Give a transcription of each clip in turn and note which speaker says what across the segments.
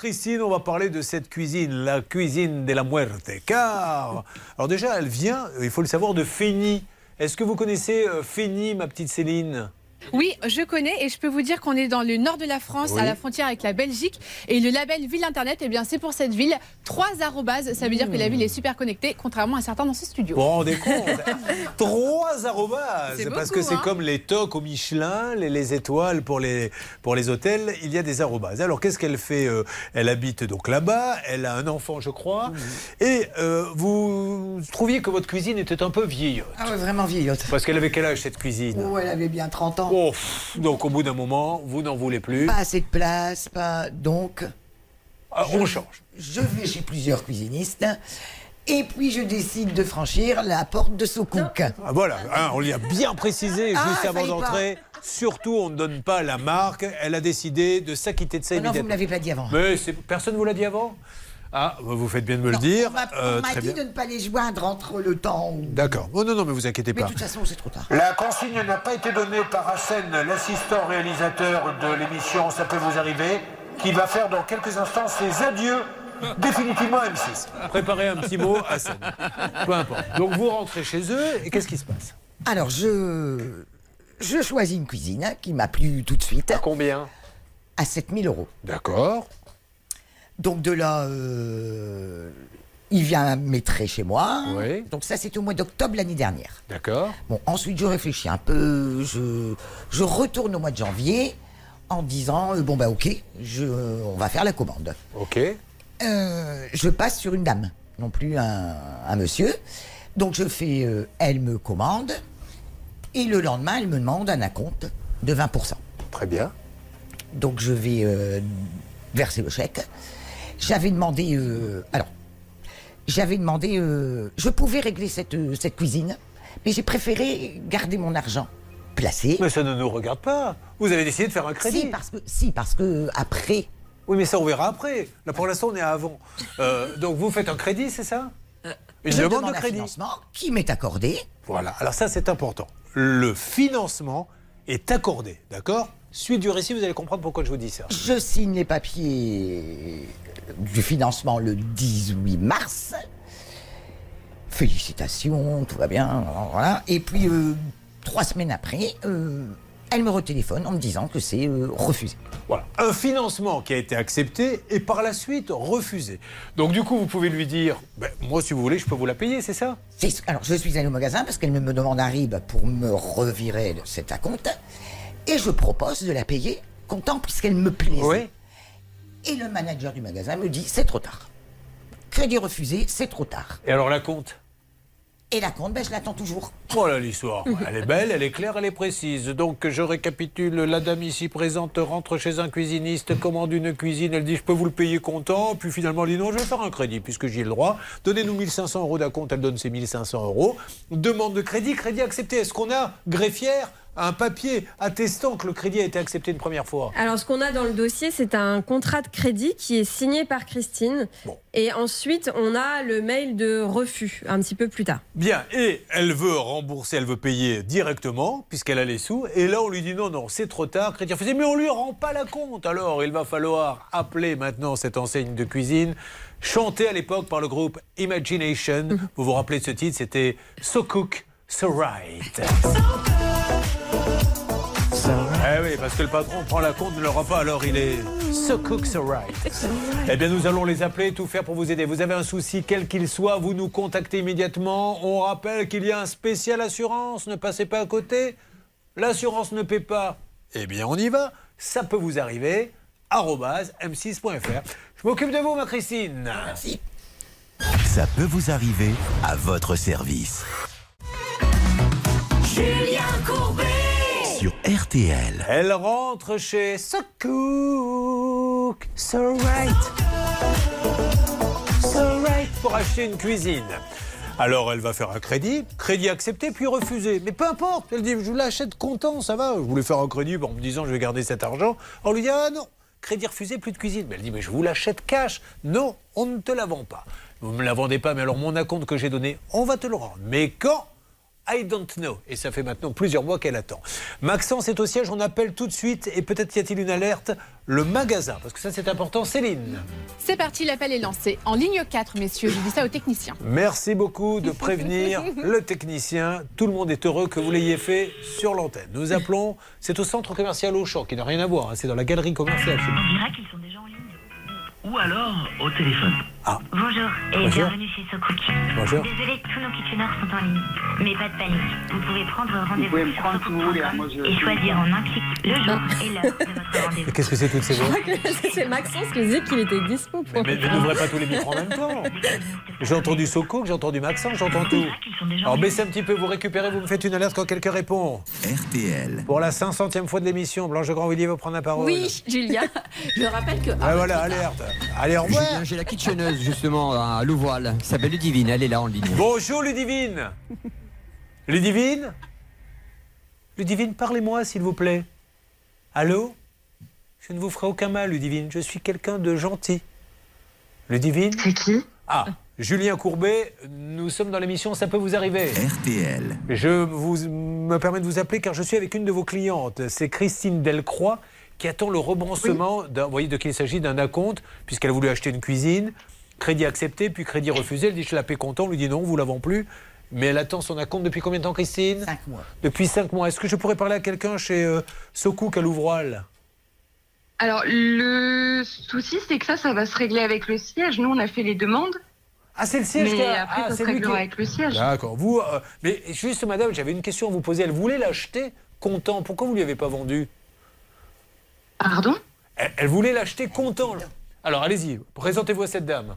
Speaker 1: Christine, on va parler de cette cuisine, la cuisine de la muerte. Car, alors déjà, elle vient, il faut le savoir, de Fény. Est-ce que vous connaissez euh, Fény, ma petite Céline?
Speaker 2: Oui, je connais et je peux vous dire qu'on est dans le nord de la France, à la frontière avec la Belgique. Et le label Ville Internet, eh bien, c'est pour cette ville. Trois arrobases, ça veut dire que la ville est super connectée, contrairement à certains dans ce studio.
Speaker 1: Vous vous rendez compte Trois arrobases Parce que c'est hein. comme les tocs au Michelin, les, étoiles pour les, pour les hôtels, il y a des arrobases. Alors qu'est-ce qu'elle fait euh, Elle habite donc là-bas, elle a un enfant, je crois. Et euh, vous trouviez que votre cuisine était un peu vieillotte
Speaker 3: Ah oui, vraiment vieillotte.
Speaker 1: Parce qu'elle avait quel âge cette cuisine?
Speaker 3: Oh, elle avait bien 30 ans.
Speaker 1: Oh, donc au bout d'un moment, vous n'en voulez plus.
Speaker 3: Pas assez de place, pas. Donc.
Speaker 1: Ah, on change.
Speaker 3: Je vais chez plusieurs cuisinistes. Et puis je décide de franchir la porte de Soukouk.
Speaker 1: Ah, voilà, hein, on lui a bien précisé ah, juste avant d'entrer. Surtout, on ne donne pas la marque. Elle a décidé de s'acquitter de ça
Speaker 3: non, Non, vous ne me l'avez pas dit avant.
Speaker 1: Mais personne ne vous l'a dit avant? Ah, vous faites bien de me le dire.
Speaker 3: On m'a euh, dit de ne pas les joindre entre le temps. Où...
Speaker 1: D'accord. Oh, non, non, mais vous inquiétez pas.
Speaker 3: Mais de toute façon, c'est trop tard.
Speaker 1: La consigne n'a pas été donnée par Hassen, l'assistant réalisateur de l'émission Ça peut vous arriver, qui va faire dans quelques instants ses adieux définitivement à M6. Préparez un petit mot, Hassen. Peu importe. Donc vous rentrez chez eux et qu'est-ce qui se passe?
Speaker 3: Alors je. Je choisis une cuisine qui m'a plu tout de suite.
Speaker 1: À combien?
Speaker 3: À 7000 euros.
Speaker 1: D'accord.
Speaker 3: Donc de là, euh, il vient maîtrer chez moi. Donc ça, c'était au mois d'octobre l'année dernière.
Speaker 1: D'accord.
Speaker 3: Bon, ensuite, je réfléchis un peu. Je, je retourne au mois de janvier en disant, euh, bon, bah ok, je, on va faire la commande.
Speaker 1: Ok.
Speaker 3: Euh, je passe sur une dame, non plus un, un monsieur. Donc je fais, elle me commande. Et le lendemain, elle me demande un acompte de 20%.
Speaker 1: Très bien.
Speaker 3: Donc je vais verser le chèque. J'avais demandé. Euh, alors, j'avais demandé. Euh, je pouvais régler cette, euh, cette cuisine, mais j'ai préféré garder mon argent placé.
Speaker 1: Mais ça ne nous regarde pas. Vous avez décidé de faire un crédit.
Speaker 3: Si, parce que, si, parce que après.
Speaker 1: Oui, mais ça, on verra après. Là, pour l'instant, on est à avant. donc, vous faites un crédit, c'est ça?
Speaker 3: Une demande de crédit. financement qui m'est accordé.
Speaker 1: Voilà. Alors, ça, c'est important. Le financement est accordé, d'accord? Suite du récit, vous allez comprendre pourquoi je vous dis ça.
Speaker 3: Je signe les papiers du financement le 18 mars. Félicitations, tout va bien. Voilà. Et puis, euh, trois semaines après, euh, elle me retéléphone en me disant que c'est euh, refusé.
Speaker 1: Voilà. Un financement qui a été accepté et par la suite refusé. Donc, du coup, vous pouvez lui dire ben, Moi, si vous voulez, je peux vous la payer, c'est ça?
Speaker 3: Alors, je suis allé au magasin parce qu'elle me demande un RIB pour me revirer cet acompte. Et je propose de la payer comptant puisqu'elle me plaît.
Speaker 1: Oui.
Speaker 3: Et le manager du magasin me dit c'est trop tard. Crédit refusé, c'est trop tard.
Speaker 1: Et alors la compte?
Speaker 3: Et la compte, ben, je l'attends toujours.
Speaker 1: Voilà l'histoire. Elle est belle, elle est claire, elle est précise. Donc je récapitule, la dame ici présente rentre chez un cuisiniste, commande une cuisine, elle dit je peux vous le payer comptant, puis finalement elle dit non, je vais faire un crédit puisque j'ai le droit. Donnez-nous 1500 euros d'acompte, elle donne ses 1500 euros. Demande de crédit, crédit accepté. Est-ce qu'on a greffière? Un papier attestant que le crédit a été accepté une première fois
Speaker 4: Alors, ce qu'on a dans le dossier, c'est un contrat de crédit qui est signé par Christine. Et ensuite, on a le mail de refus un petit peu plus tard.
Speaker 1: Bien, et elle veut rembourser, elle veut payer directement, puisqu'elle a les sous. Et là, on lui dit non, non, c'est trop tard. Crédit refusé, mais on lui rend pas la compte. Alors, il va falloir appeler maintenant cette enseigne de cuisine chanté à l'époque par le groupe Imagination. Mhm. Vous vous rappelez de ce titre? C'était So Cook, So Right. Oui, parce que le patron prend la compte, ne l'aura pas, alors il est so cook, so right. Eh bien, nous allons les appeler, tout faire pour vous aider. Vous avez un souci, quel qu'il soit, vous nous contactez immédiatement. On rappelle qu'il y a un spécial assurance, ne passez pas à côté. L'assurance ne paie pas. Eh bien, on y va. Ça peut vous arriver. m6.fr. Je m'occupe de vous, ma Christine.
Speaker 3: Merci.
Speaker 5: Ça peut vous arriver à votre service.
Speaker 6: Julien Courbet
Speaker 5: RTL.
Speaker 1: Elle rentre chez So Cook, So Right. Pour acheter une cuisine. Alors elle va faire un crédit, crédit accepté puis refusé. Mais peu importe, elle dit je l'achète content, ça va. Je voulais faire un crédit en me disant je vais garder cet argent. On lui dit ah non, crédit refusé, plus de cuisine. Mais elle dit mais je vous l'achète cash. Non, on ne te la vend pas. Vous ne me la vendez pas, mais alors mon acompte que j'ai donné, on va te le rendre. Mais quand I don't know. Et ça fait maintenant plusieurs mois qu'elle attend. Maxence est au siège, on appelle tout de suite et peut-être y a-t-il une alerte le magasin, parce que ça c'est important. Céline.
Speaker 2: C'est parti, l'appel est lancé. En ligne 4, messieurs, je dis ça aux techniciens.
Speaker 1: Merci beaucoup de prévenir le technicien. Tout le monde est heureux que vous l'ayez fait sur l'antenne. Nous appelons, c'est au centre commercial Auchan, qui n'a rien à voir, hein, c'est dans la galerie commerciale.
Speaker 6: On dirait qu'ils sont déjà en ligne. Ou alors au téléphone.
Speaker 7: Bonjour et
Speaker 1: Bonjour.
Speaker 7: bienvenue chez SoCook.
Speaker 1: Bonjour.
Speaker 7: Désolé, tous nos kitcheners sont en ligne. Mais pas de panique. Vous pouvez prendre rendez-vous sur
Speaker 8: prendre si vous voulez, hein,
Speaker 7: SoCook.com et choisir en un clic le jour et l'heure de votre rendez-vous.
Speaker 1: Qu'est-ce que c'est toutes ces voix
Speaker 4: C'est Maxence qui disait qu'il était dispo pour.
Speaker 1: Mais, mais n'ouvrez pas tous les micros en même temps. J'ai entendu Soko, j'ai entendu Maxence, j'entends tout. Alors baissez un petit peu, vous récupérez, vous me faites une alerte quand quelqu'un répond.
Speaker 5: RTL.
Speaker 1: Pour la 500e fois de l'émission, Blanche Grand-Villiers va prendre la parole.
Speaker 9: Oui, Julia. Je rappelle que.
Speaker 1: Ah voilà, alerte. Allez, au revoir.
Speaker 10: J'ai la kitcheneuse justement à Louvoile, qui s'appelle Ludivine, elle est là en ligne.
Speaker 1: Bonjour Ludivine. Ludivine Ludivine, parlez-moi s'il vous plaît. Allô Je ne vous ferai aucun mal, Ludivine. Je suis quelqu'un de gentil. Ludivine
Speaker 8: C'est qui
Speaker 1: Ah, Julien Courbet, nous sommes dans l'émission Ça peut vous arriver.
Speaker 5: RTL.
Speaker 1: Je vous, me permets de vous appeler car je suis avec une de vos clientes. C'est Christine Delcroix qui attend le rebranchement. d'un- Vous voyez de qui il s'agit d'un acompte, puisqu'elle a voulu acheter une cuisine. Crédit accepté, puis crédit refusé. Elle dit Je la paie comptant. On lui dit non, vous l'avons plus. Mais elle attend son acompte depuis combien de temps, Christine
Speaker 3: Cinq mois.
Speaker 1: Depuis cinq mois. Est-ce que je pourrais parler à quelqu'un chez euh, Socouk à Louvroil
Speaker 8: Alors, le souci, c'est que ça, ça va se régler avec le siège. Nous, on a fait les demandes.
Speaker 1: Ah, c'est le siège qui
Speaker 8: Mais
Speaker 1: a-
Speaker 8: après,
Speaker 1: ah,
Speaker 8: ça
Speaker 1: qui-
Speaker 8: avec le siège.
Speaker 1: D'accord. Vous, euh, mais juste, madame, j'avais une question à vous poser. Elle voulait l'acheter comptant. Pourquoi vous ne lui avez pas vendu?
Speaker 8: Pardon?
Speaker 1: Elle, elle voulait l'acheter comptant. Alors, allez-y, présentez-vous à cette dame.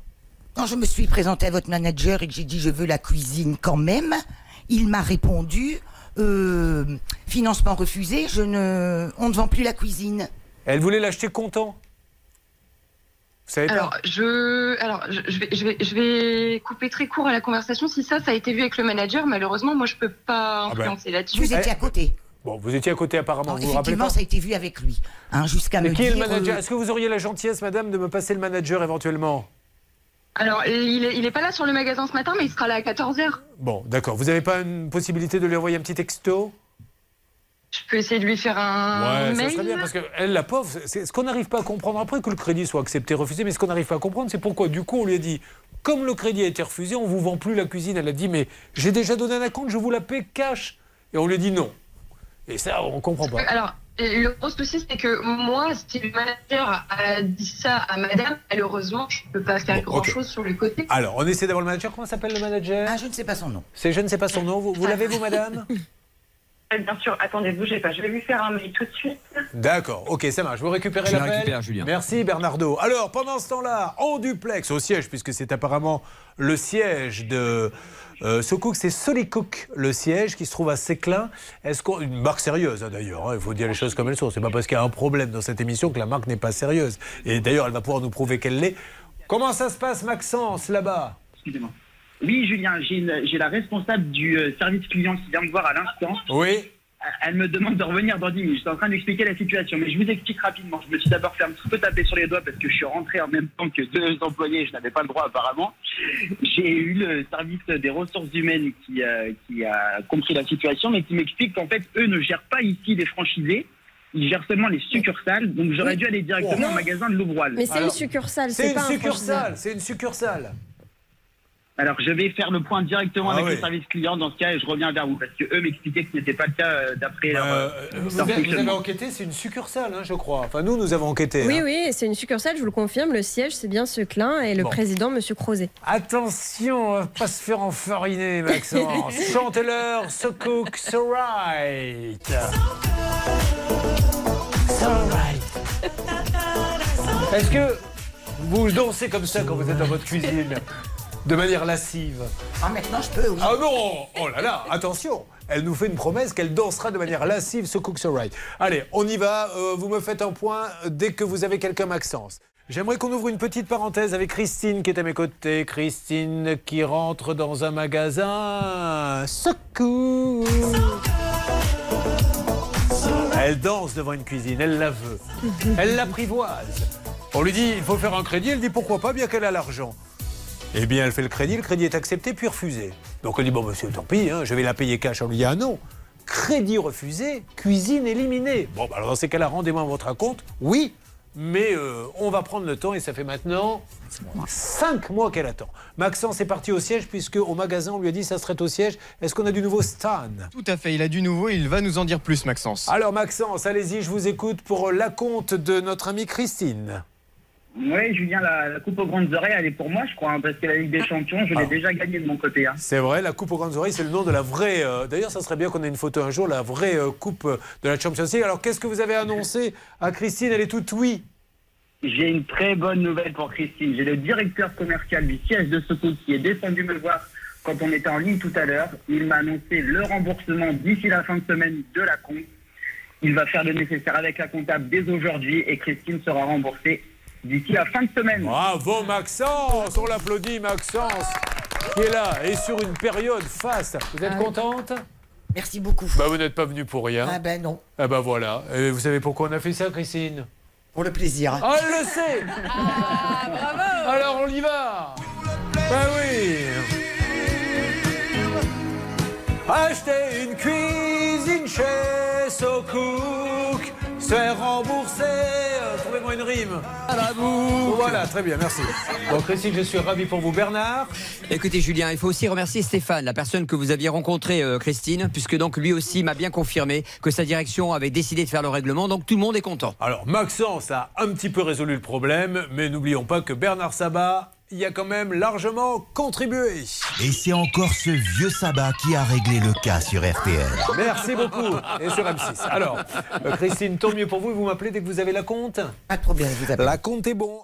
Speaker 3: Quand je me suis présentée à votre manager et que j'ai dit je veux la cuisine quand même, il m'a répondu euh, financement refusé, je ne, on ne vend plus la cuisine.
Speaker 1: Elle voulait l'acheter comptant. Vous savez
Speaker 8: Alors,
Speaker 1: pas
Speaker 8: je, alors je, je vais, je, vais, je vais couper très court à la conversation. Si ça, ça a été vu avec le manager, malheureusement, moi, je peux pas
Speaker 1: Ah ben.
Speaker 8: influencer là-dessus.
Speaker 3: Vous étiez à côté.
Speaker 1: Bon, vous étiez à côté apparemment,
Speaker 3: Non,
Speaker 1: vous vous rappelez pas
Speaker 3: ça a été vu avec lui. Hein, Jusqu'à me
Speaker 1: est
Speaker 3: dire.
Speaker 1: le manager
Speaker 3: euh,
Speaker 1: Est-ce que vous auriez la gentillesse, madame, de me passer le manager éventuellement?
Speaker 8: Alors, il est, il est pas là sur le magasin ce matin, mais il sera là à 14h.
Speaker 1: Bon, d'accord. Vous n'avez pas une possibilité de lui envoyer un petit texto?
Speaker 8: Je peux essayer de lui faire un
Speaker 1: Ouais, ça
Speaker 8: mail.
Speaker 1: serait bien parce que elle, la pauvre, c'est ce qu'on n'arrive pas à comprendre après que le crédit soit accepté, refusé, mais ce qu'on n'arrive pas à comprendre, c'est pourquoi du coup on lui a dit, comme le crédit a été refusé, on vous vend plus la cuisine. Elle a dit, mais j'ai déjà donné un acompte, je vous la paie cash. Et on lui a dit non. Et ça, on comprend pas.
Speaker 8: Alors, le gros souci, c'est que moi, si le manager a dit ça à madame, malheureusement, je peux pas faire
Speaker 1: Bon,
Speaker 8: grand-chose sur le côté.
Speaker 1: Alors, on essaie d'avoir le manager. Comment s'appelle le manager?
Speaker 3: Ah, je ne sais pas son nom.
Speaker 1: C'est je ne sais pas son nom. Vous, vous l'avez, vous, madame?
Speaker 8: Bien sûr, attendez, bougez pas, je vais lui faire un mail tout de suite.
Speaker 1: D'accord, ok, ça marche. Vous récupérez
Speaker 10: Je la récupère, Julien.
Speaker 1: Merci Bernardo. Alors, pendant ce temps-là, en duplex, au siège, puisque c'est apparemment le siège de euh, Socook, c'est Solicook, le siège qui se trouve à Séclin. Est-ce qu'on une marque sérieuse hein, d'ailleurs hein, Il faut dire les choses comme elles sont. C'est pas parce qu'il y a un problème dans cette émission que la marque n'est pas sérieuse. Et d'ailleurs, elle va pouvoir nous prouver qu'elle l'est. Comment ça se passe, Maxence, là-bas?
Speaker 11: Excusez-moi. Oui, Julien, j'ai la responsable du euh, service client qui vient me voir à l'instant.
Speaker 1: Oui.
Speaker 11: Elle me demande de revenir dans 10 minutes. Je suis en train d'expliquer la situation, mais je vous explique rapidement. Je me suis d'abord fait un petit peu taper sur les doigts parce que je suis rentré en même temps que deux employés. Je n'avais pas le droit apparemment. J'ai eu le service des ressources humaines qui, euh, qui a compris la situation, mais qui m'explique qu'en fait, eux ne gèrent pas ici les franchisés. Ils gèrent seulement les succursales. Donc j'aurais dû aller directement
Speaker 4: Non.
Speaker 11: au magasin de Louvroil.
Speaker 4: Mais c'est une succursale,
Speaker 1: C'est
Speaker 4: c'est
Speaker 1: une
Speaker 4: pas un
Speaker 1: succursale, c'est une succursale.
Speaker 11: Alors, je vais faire le point directement
Speaker 1: Ah
Speaker 11: avec
Speaker 1: oui.
Speaker 11: le service client dans ce cas et je reviens vers vous parce que eux m'expliquaient que ce n'était pas le cas euh, d'après leur,
Speaker 1: Euh,
Speaker 11: euh,
Speaker 1: vous,
Speaker 11: leur
Speaker 1: avez, vous avez
Speaker 11: fonctionnement.
Speaker 1: enquêté, c'est une succursale, hein, je crois. Enfin, nous, nous avons enquêté.
Speaker 4: Oui,
Speaker 1: hein.
Speaker 4: oui, c'est une succursale, je vous le confirme. Le siège, c'est bien ce clin et le
Speaker 1: Bon.
Speaker 4: président, Monsieur Crozet.
Speaker 1: Attention, on va pas se faire enfariner, Maxence. Chantez-leur So Cook, So Right. So Right. Est-ce que vous dansez comme ça quand vous êtes dans votre cuisine? De manière lascive
Speaker 3: Ah, maintenant je peux, oui.
Speaker 1: Ah non Oh là là, attention Elle nous fait une promesse qu'elle dansera de manière lascive So Cook, So Right. Allez, on y va. Euh, vous me faites un point dès que vous avez quelqu'un, Maxence. J'aimerais qu'on ouvre une petite parenthèse avec Christine qui est à mes côtés. Christine qui rentre dans un magasin. Secours Elle danse devant une cuisine, elle la veut. Elle l'apprivoise. On lui dit il faut faire un crédit, elle dit pourquoi pas, bien qu'elle a l'argent. Eh bien, elle fait le crédit, le crédit est accepté puis refusé. Donc elle dit bon monsieur, tant pis, hein, je vais la payer cash. On lui dit ah non, crédit refusé, cuisine éliminée. Bon, bah, alors dans ces cas-là, rendez-moi votre compte. Oui, mais euh, on va prendre le temps et ça fait maintenant 5 mois qu'elle attend. Maxence est parti au siège puisque au magasin on lui a dit ça serait au siège. Est-ce qu'on a du nouveau Stan?
Speaker 12: Tout à fait, il a du nouveau et il va nous en dire plus Maxence.
Speaker 1: Alors Maxence, allez-y, je vous écoute pour la compte de notre amie Christine.
Speaker 11: Oui, Julien, la, la coupe aux grandes oreilles, elle est pour moi, je crois, hein, parce que la Ligue des Champions, je l'ai
Speaker 1: Ah.
Speaker 11: déjà gagnée de mon côté. hein.
Speaker 1: C'est vrai, la coupe aux grandes oreilles, c'est le nom de la vraie. euh, D'ailleurs, ça serait bien qu'on ait une photo un jour, la vraie euh, coupe euh, de la Champions League. Alors, qu'est-ce que vous avez annoncé à Christine? Elle est toute oui.
Speaker 11: J'ai une très bonne nouvelle pour Christine. J'ai le directeur commercial du siège de Secours qui est descendu me voir quand on était en ligne tout à l'heure. Il m'a annoncé le remboursement d'ici la fin de semaine de la compte. Il va faire le nécessaire avec la comptable dès aujourd'hui et Christine sera remboursée d'ici la fin de semaine.
Speaker 1: Bravo Maxence, on l'applaudit Maxence, qui est là et sur une période faste. Vous êtes contente?
Speaker 3: Merci beaucoup.
Speaker 1: Bah vous n'êtes pas venu pour rien.
Speaker 3: Ah ben non.
Speaker 1: Ah bah voilà. Et vous savez pourquoi on a fait ça, Christine?
Speaker 3: Pour le plaisir.
Speaker 1: Ah, elle le sait Alors on y va Bah oui Acheter une cuisine chez SoCook, se faire rembourser. Une rime.
Speaker 10: À.
Speaker 1: Voilà, très bien, merci. Bon, Christine, je suis ravi pour vous. Bernard
Speaker 10: Écoutez, Julien, il faut aussi remercier Stéphane, la personne que vous aviez rencontrée, euh, Christine, puisque donc lui aussi m'a bien confirmé que sa direction avait décidé de faire le règlement, donc tout le monde est content.
Speaker 1: Alors, Maxence a un petit peu résolu le problème, mais n'oublions pas que Bernard Sabat y a quand même largement contribué.
Speaker 5: Et c'est encore ce vieux sabbat qui a réglé le cas sur RTL.
Speaker 1: Merci beaucoup. Et sur M6. Alors, euh, Christine, tant mieux pour vous. Vous m'appelez dès que vous avez la compte?
Speaker 3: Pas de problème, vous appelez.
Speaker 1: La compte est bon.